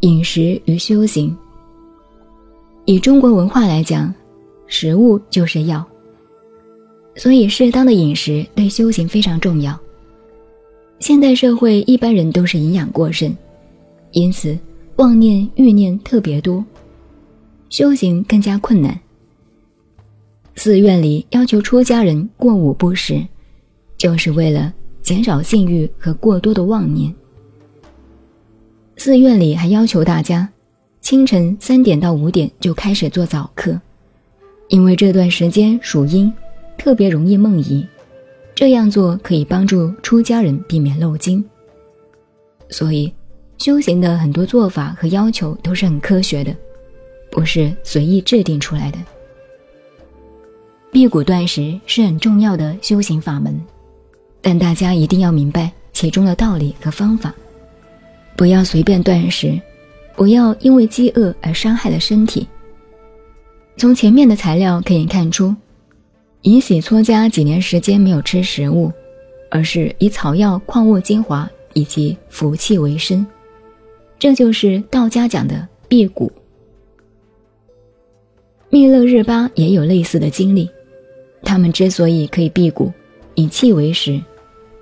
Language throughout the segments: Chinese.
饮食与修行。以中国文化来讲，食物就是药，所以适当的饮食对修行非常重要。现代社会一般人都是营养过剩，因此妄念欲念特别多，修行更加困难。寺院里要求出家人过午不食，就是为了减少性欲和过多的妄念。寺院里还要求大家。清晨三点到五点就开始做早课，因为这段时间属阴，特别容易梦遗。这样做可以帮助出家人避免漏精。所以，修行的很多做法和要求都是很科学的，不是随意制定出来的。辟谷断食是很重要的修行法门，但大家一定要明白其中的道理和方法，不要随便断食。不要因为饥饿而伤害了身体。从前面的材料可以看出，尹喜撮家几年时间没有吃食物，而是以草药、矿物精华以及服气为生，这就是道家讲的辟谷。密勒日巴也有类似的经历，他们之所以可以辟谷，以气为食，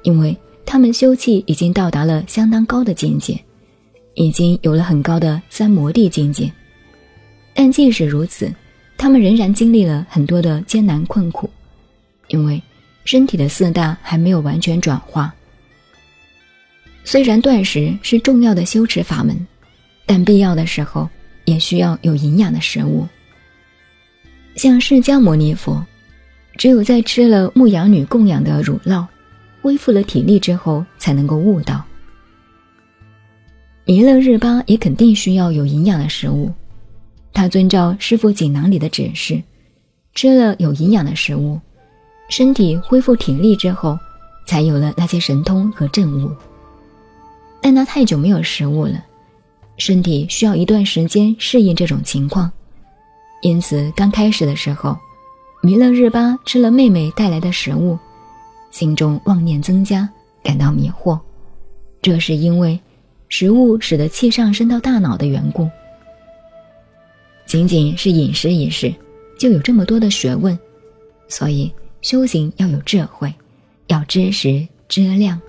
因为他们修气已经到达了相当高的境界。已经有了很高的三摩地境界，但即使如此，他们仍然经历了很多的艰难困苦，因为身体的四大还没有完全转化。虽然断食是重要的修持法门，但必要的时候也需要有营养的食物。像释迦牟尼佛，只有在吃了牧羊女供养的乳酪，恢复了体力之后，才能够悟道。弥勒日巴也肯定需要有营养的食物，他遵照师傅锦囊里的指示，吃了有营养的食物，身体恢复体力之后，才有了那些神通和证悟。但他太久没有食物了，身体需要一段时间适应这种情况，因此刚开始的时候，弥勒日巴吃了妹妹带来的食物，心中妄念增加，感到迷惑，这是因为。食物使得气上升到大脑的缘故，仅仅是饮食一事，就有这么多的学问，所以修行要有智慧，要知时知量。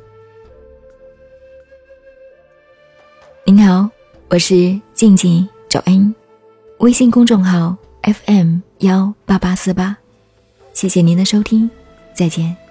您好，我是静静找恩，微信公众号 FM 幺八八四八，谢谢您的收听，再见。